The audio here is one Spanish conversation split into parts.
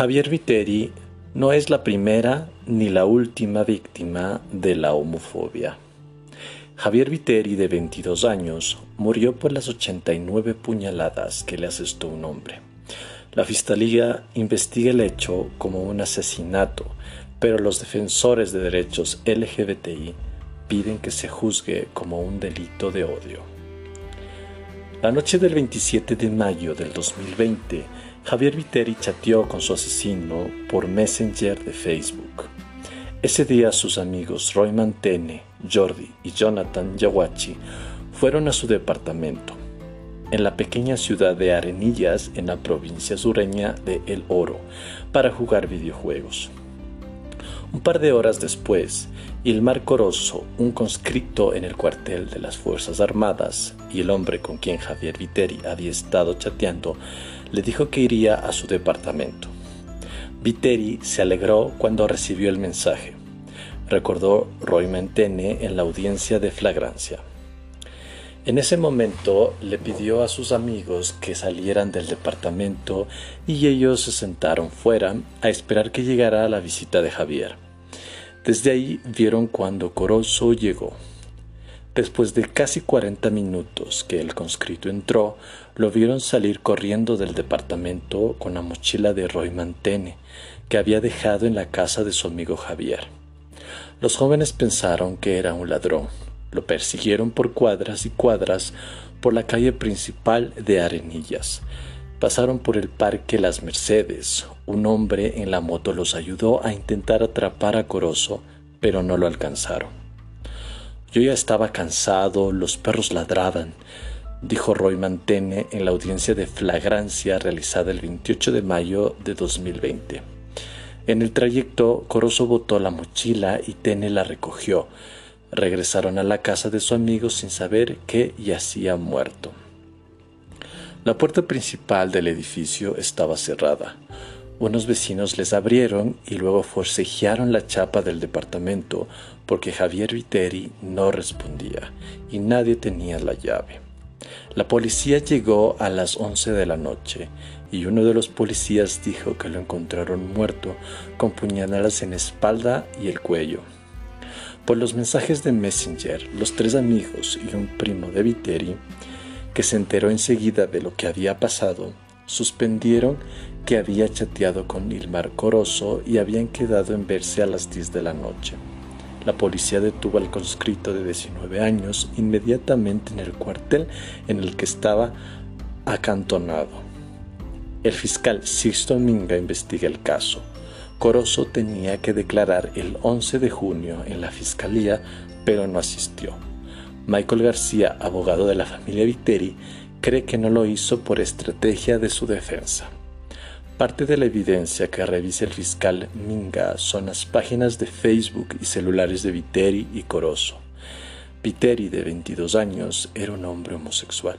Javier Viteri no es la primera ni la última víctima de la homofobia. Javier Viteri, de 22 años, murió por las 89 puñaladas que le asestó un hombre. La Fiscalía investiga el hecho como un asesinato, pero los defensores de derechos LGBTI piden que se juzgue como un delito de odio. La noche del 27 de mayo del 2020, Javier Viteri chateó con su asesino por Messenger de Facebook. Ese día sus amigos Roy Mantene, Jordi y Jonathan Yawachi fueron a su departamento, en la pequeña ciudad de Arenillas, en la provincia sureña de El Oro, para jugar videojuegos. Un par de horas después, Ilmar Corozo, un conscripto en el cuartel de las Fuerzas Armadas y el hombre con quien Javier Viteri había estado chateando, le dijo que iría a su departamento. Viteri se alegró cuando recibió el mensaje, recordó Roy Mentene en la audiencia de flagrancia. En ese momento le pidió a sus amigos que salieran del departamento y ellos se sentaron fuera a esperar que llegara la visita de Javier. Desde ahí vieron cuando Corozo llegó. Después de casi 40 minutos que el conscrito entró, lo vieron salir corriendo del departamento con la mochila de Roy Mantene, que había dejado en la casa de su amigo Javier. Los jóvenes pensaron que era un ladrón. Lo persiguieron por cuadras y cuadras por la calle principal de Arenillas. Pasaron por el parque Las Mercedes. Un hombre en la moto los ayudó a intentar atrapar a Corozo, pero no lo alcanzaron. Yo ya estaba cansado, los perros ladraban, dijo Roy Mantene en la audiencia de flagrancia realizada el 28 de mayo de 2020. En el trayecto, Corozo botó la mochila y Tene la recogió. Regresaron a la casa de su amigo sin saber que yacía muerto. La puerta principal del edificio estaba cerrada. Unos vecinos les abrieron y luego forcejearon la chapa del departamento porque Javier Viteri no respondía y nadie tenía la llave. La policía llegó a las 11 de la noche y uno de los policías dijo que lo encontraron muerto con puñaladas en la espalda y el cuello. Por los mensajes de Messenger, los tres amigos y un primo de Viteri, que se enteró enseguida de lo que había pasado, suspendieron que había chateado con Ilmar Corozo y habían quedado en verse a las 10 de la noche. La policía detuvo al conscrito de 19 años inmediatamente en el cuartel en el que estaba acantonado. El fiscal Sixto Minga investiga el caso. Corozo tenía que declarar el 11 de junio en la fiscalía, pero no asistió. Michael García, abogado de la familia Viteri, cree que no lo hizo por estrategia de su defensa. Parte de la evidencia que revisa el fiscal Minga son las páginas de Facebook y celulares de Viteri y Corozo. Viteri, de 22 años, era un hombre homosexual.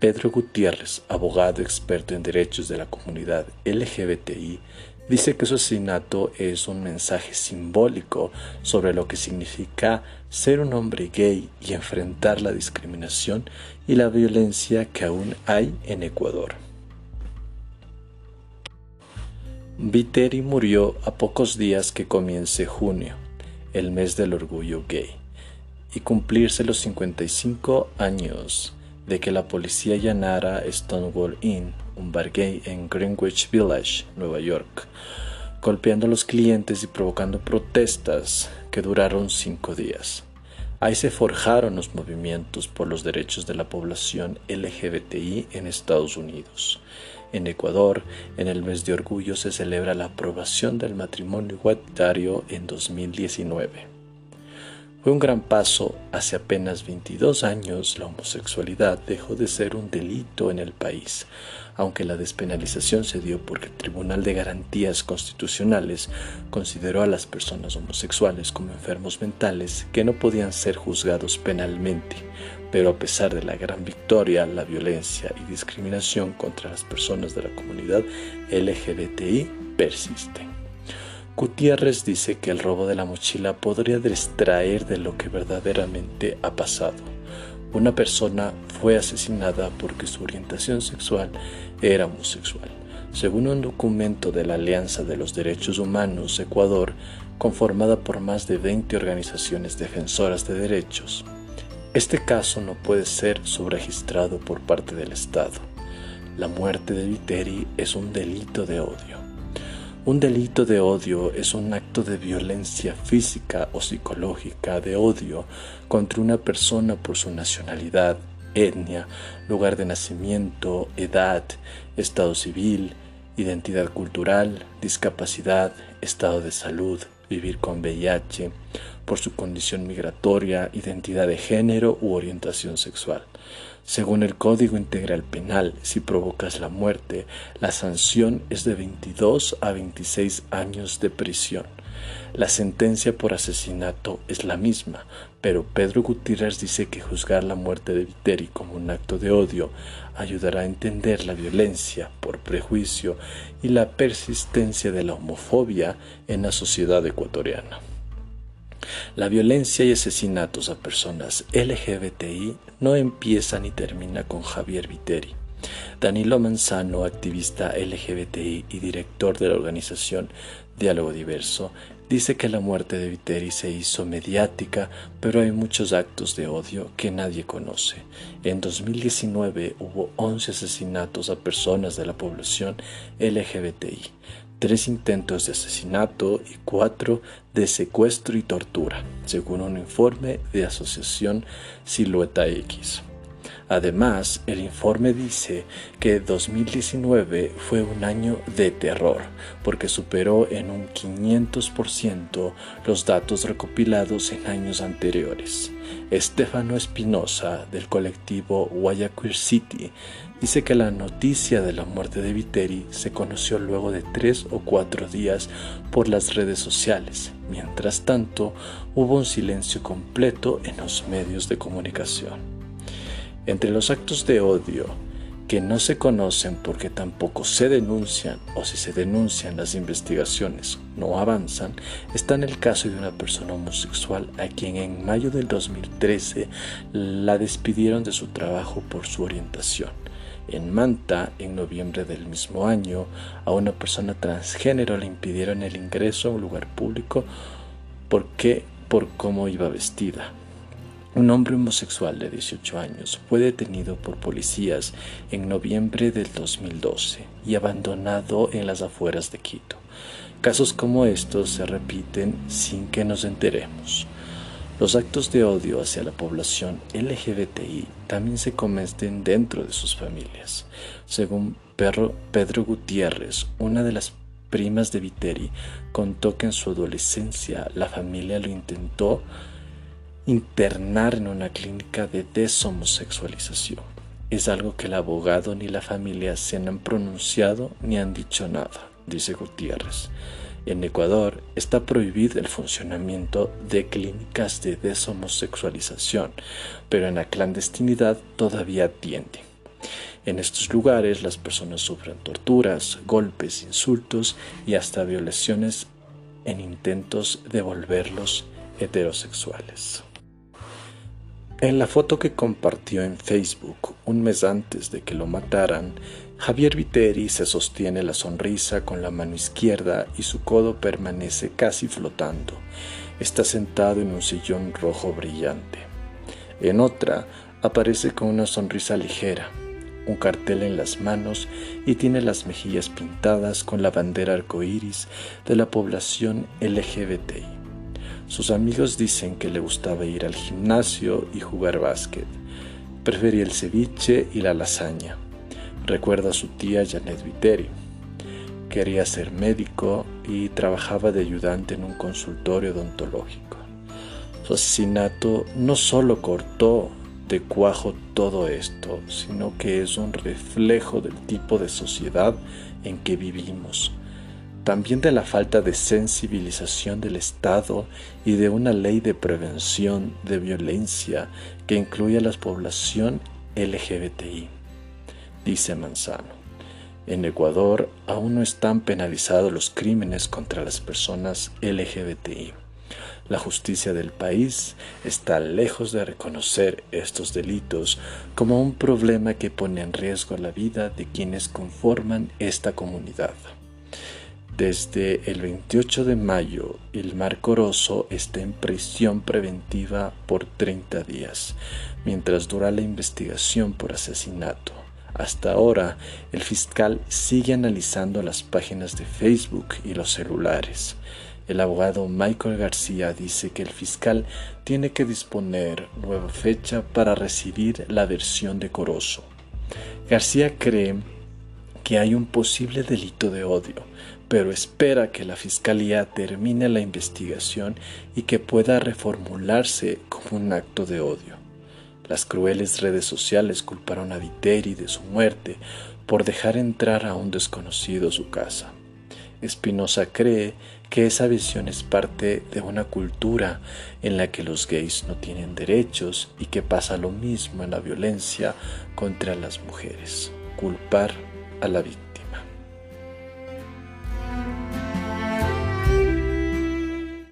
Pedro Gutiérrez, abogado experto en derechos de la comunidad LGBTI, dice que su asesinato es un mensaje simbólico sobre lo que significa ser un hombre gay y enfrentar la discriminación y la violencia que aún hay en Ecuador. Viteri murió a pocos días que comience junio, el mes del orgullo gay, y cumplirse los 55 años de que la policía llanara Stonewall Inn, un bar gay en Greenwich Village, Nueva York, golpeando a los clientes y provocando protestas que duraron cinco días. Ahí se forjaron los movimientos por los derechos de la población LGBTI en Estados Unidos. En Ecuador, en el mes de orgullo se celebra la aprobación del matrimonio igualitario en 2019. Fue un gran paso. Hace apenas 22 años la homosexualidad dejó de ser un delito en el país, aunque la despenalización se dio porque el Tribunal de Garantías Constitucionales consideró a las personas homosexuales como enfermos mentales que no podían ser juzgados penalmente, pero a pesar de la gran victoria, la violencia y discriminación contra las personas de la comunidad LGBTI persisten. Gutiérrez dice que el robo de la mochila podría distraer de lo que verdaderamente ha pasado. Una persona fue asesinada porque su orientación sexual era homosexual. según un documento de la Alianza de los Derechos Humanos Ecuador, conformada por más de 20 organizaciones defensoras de derechos. Este caso no puede ser subregistrado por parte del Estado. La muerte de Viteri es un delito de odio. Un delito de odio es un acto de violencia física o psicológica de odio contra una persona por su nacionalidad, etnia, lugar de nacimiento, edad, estado civil, identidad cultural, discapacidad, estado de salud, vivir con VIH, por su condición migratoria, identidad de género u orientación sexual. Según el Código Integral Penal, si provocas la muerte, la sanción es de 22 a 26 años de prisión. La sentencia por asesinato es la misma, pero Pedro Gutiérrez dice que juzgar la muerte de Viteri como un acto de odio ayudará a entender la violencia por prejuicio y la persistencia de la homofobia en la sociedad ecuatoriana. La violencia y asesinatos a personas LGBTI no empieza ni termina con Javier Viteri. Danilo Manzano, activista LGBTI y director de la organización Diálogo Diverso, dice que la muerte de Viteri se hizo mediática, pero hay muchos actos de odio que nadie conoce. En 2019 hubo 11 asesinatos a personas de la población LGBTI tres intentos de asesinato y cuatro de secuestro y tortura, según un informe de Asociación Silueta X. Además, el informe dice que 2019 fue un año de terror, porque superó en un 500% los datos recopilados en años anteriores. Estefano Espinosa, del colectivo Guayaquil City, dice que la noticia de la muerte de Viteri se conoció luego de tres o cuatro días por las redes sociales. Mientras tanto, hubo un silencio completo en los medios de comunicación. Entre los actos de odio que no se conocen porque tampoco se denuncian o si se denuncian las investigaciones no avanzan, está en el caso de una persona homosexual a quien en mayo del 2013 la despidieron de su trabajo por su orientación. En Manta, en noviembre del mismo año, a una persona transgénero le impidieron el ingreso a un lugar público porque por cómo iba vestida. Un hombre homosexual de 18 años fue detenido por policías en noviembre del 2012 y abandonado en las afueras de Quito. Casos como estos se repiten sin que nos enteremos. Los actos de odio hacia la población LGBTI también se cometen dentro de sus familias. Según Pedro Gutiérrez, una de las primas de Viteri, contó que en su adolescencia la familia lo intentó internar en una clínica de deshomosexualización. Es algo que el abogado ni la familia se han pronunciado ni han dicho nada, dice Gutiérrez. En Ecuador está prohibido el funcionamiento de clínicas de deshomosexualización, pero en la clandestinidad todavía atienden. En estos lugares las personas sufren torturas, golpes, insultos y hasta violaciones en intentos de volverlos heterosexuales. En la foto que compartió en Facebook un mes antes de que lo mataran, Javier Viteri se sostiene la sonrisa con la mano izquierda y su codo permanece casi flotando. Está sentado en un sillón rojo brillante. En otra, aparece con una sonrisa ligera, un cartel en las manos y tiene las mejillas pintadas con la bandera arcoíris de la población LGBTI. Sus amigos dicen que le gustaba ir al gimnasio y jugar básquet. Prefería el ceviche y la lasaña. Recuerda a su tía Janet Viteri. Quería ser médico y trabajaba de ayudante en un consultorio odontológico. Su asesinato no solo cortó de cuajo todo esto, sino que es un reflejo del tipo de sociedad en que vivimos también de la falta de sensibilización del Estado y de una ley de prevención de violencia que incluya a la población LGBTI, dice Manzano. En Ecuador aún no están penalizados los crímenes contra las personas LGBTI. La justicia del país está lejos de reconocer estos delitos como un problema que pone en riesgo la vida de quienes conforman esta comunidad. Desde el 28 de mayo, Ilmar Corozo está en prisión preventiva por 30 días, mientras dura la investigación por asesinato. Hasta ahora, el fiscal sigue analizando las páginas de Facebook y los celulares. El abogado Michael García dice que el fiscal tiene que disponer nueva fecha para recibir la versión de Corozo. García cree que hay un posible delito de odio, pero espera que la Fiscalía termine la investigación y que pueda reformularse como un acto de odio. Las crueles redes sociales culparon a Viteri de su muerte por dejar entrar a un desconocido a su casa. Espinosa cree que esa visión es parte de una cultura en la que los gays no tienen derechos y que pasa lo mismo en la violencia contra las mujeres. Culpar a la víctima.